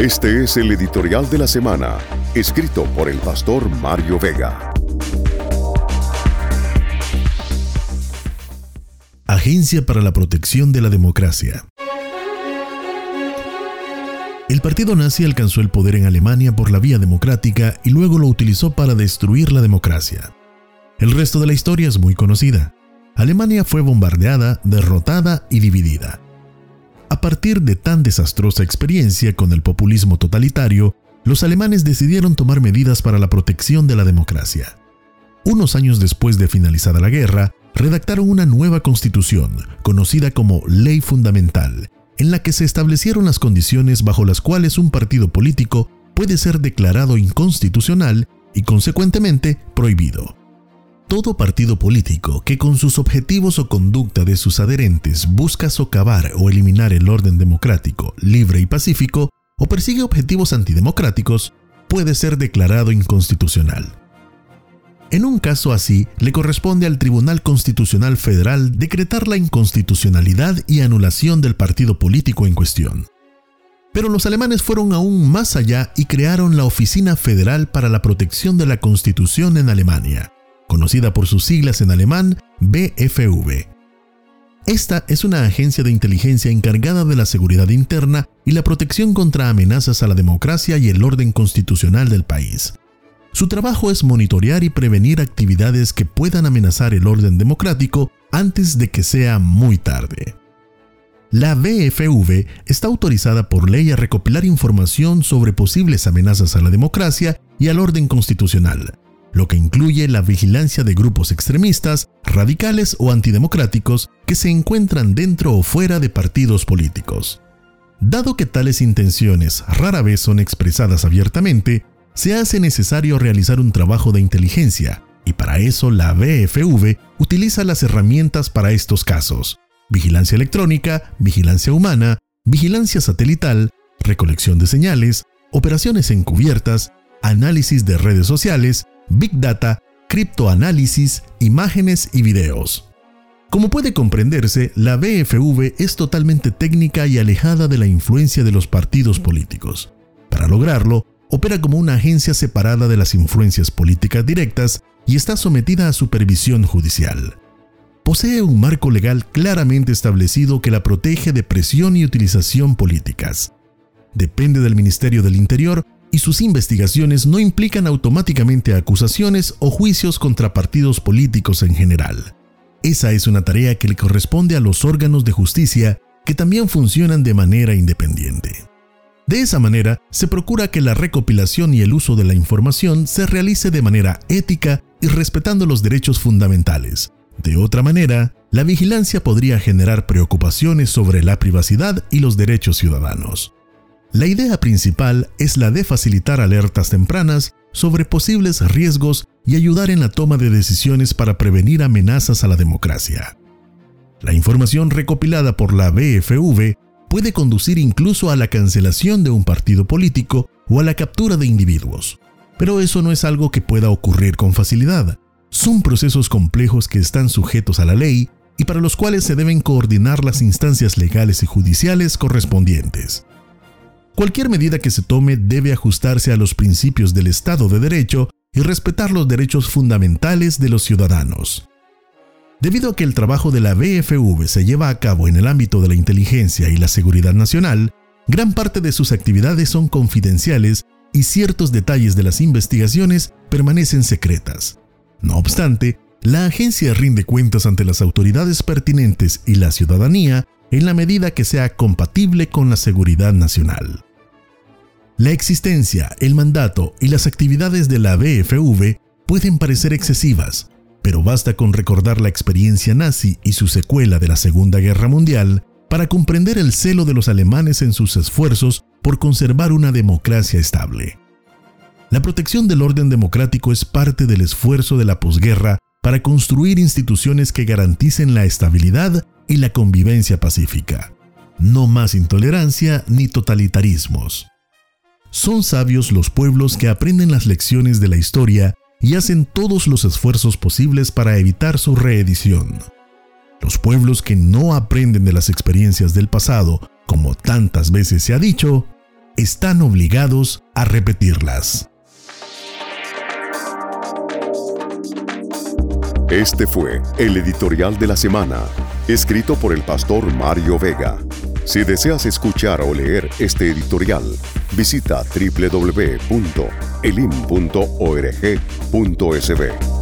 Este es el editorial de la semana, escrito por el pastor Mario Vega. Agencia para la Protección de la Democracia. El partido nazi alcanzó el poder en Alemania por la vía democrática y luego lo utilizó para destruir la democracia. El resto de la historia es muy conocida. Alemania fue bombardeada, derrotada y dividida. A partir de tan desastrosa experiencia con el populismo totalitario, los alemanes decidieron tomar medidas para la protección de la democracia. Unos años después de finalizada la guerra, redactaron una nueva constitución, conocida como Ley Fundamental, en la que se establecieron las condiciones bajo las cuales un partido político puede ser declarado inconstitucional y consecuentemente prohibido todo partido político que con sus objetivos o conducta de sus adherentes busca socavar o eliminar el orden democrático, libre y pacífico, o persigue objetivos antidemocráticos, puede ser declarado inconstitucional. En un caso así, le corresponde al Tribunal Constitucional Federal decretar la inconstitucionalidad y anulación del partido político en cuestión. Pero los alemanes fueron aún más allá y crearon la Oficina Federal para la Protección de la Constitución en Alemania, conocida por sus siglas en alemán BFV. Esta es una agencia de inteligencia encargada de la seguridad interna y la protección contra amenazas a la democracia y el orden constitucional del país. Su trabajo es monitorear y prevenir actividades que puedan amenazar el orden democrático antes de que sea muy tarde. La BFV está autorizada por ley a recopilar información sobre posibles amenazas a la democracia y al orden constitucional, lo que incluye la vigilancia de grupos extremistas, radicales o antidemocráticos que se encuentran dentro o fuera de partidos políticos. Dado que tales intenciones rara vez son expresadas abiertamente, se hace necesario realizar un trabajo de inteligencia, y para eso la BFV utiliza las herramientas para estos casos. Vigilancia electrónica, vigilancia humana, vigilancia satelital, recolección de señales, operaciones encubiertas, análisis de redes sociales, Big Data, criptoanálisis, imágenes y videos. Como puede comprenderse, la BFV es totalmente técnica y alejada de la influencia de los partidos políticos. Para lograrlo, opera como una agencia separada de las influencias políticas directas y está sometida a supervisión judicial. Posee un marco legal claramente establecido que la protege de presión y utilización políticas. Depende del Ministerio del Interior y sus investigaciones no implican automáticamente acusaciones o juicios contra partidos políticos en general. Esa es una tarea que le corresponde a los órganos de justicia que también funcionan de manera independiente. De esa manera, se procura que la recopilación y el uso de la información se realice de manera ética y respetando los derechos fundamentales. De otra manera, la vigilancia podría generar preocupaciones sobre la privacidad y los derechos ciudadanos. La idea principal es la de facilitar alertas tempranas sobre posibles riesgos y ayudar en la toma de decisiones para prevenir amenazas a la democracia. La información recopilada por la BFV puede conducir incluso a la cancelación de un partido político o a la captura de individuos. Pero eso no es algo que pueda ocurrir con facilidad. Son procesos complejos que están sujetos a la ley y para los cuales se deben coordinar las instancias legales y judiciales correspondientes. Cualquier medida que se tome debe ajustarse a los principios del Estado de Derecho y respetar los derechos fundamentales de los ciudadanos. Debido a que el trabajo de la BFV se lleva a cabo en el ámbito de la inteligencia y la seguridad nacional, gran parte de sus actividades son confidenciales y ciertos detalles de las investigaciones permanecen secretas. No obstante, la agencia rinde cuentas ante las autoridades pertinentes y la ciudadanía en la medida que sea compatible con la seguridad nacional. La existencia, el mandato y las actividades de la BFV pueden parecer excesivas, pero basta con recordar la experiencia nazi y su secuela de la Segunda Guerra Mundial para comprender el celo de los alemanes en sus esfuerzos por conservar una democracia estable. La protección del orden democrático es parte del esfuerzo de la posguerra para construir instituciones que garanticen la estabilidad y la convivencia pacífica. No más intolerancia ni totalitarismos. Son sabios los pueblos que aprenden las lecciones de la historia y hacen todos los esfuerzos posibles para evitar su reedición. Los pueblos que no aprenden de las experiencias del pasado, como tantas veces se ha dicho, están obligados a repetirlas. Este fue el editorial de la semana, escrito por el pastor Mario Vega. Si deseas escuchar o leer este editorial, visita www.elim.org.sb.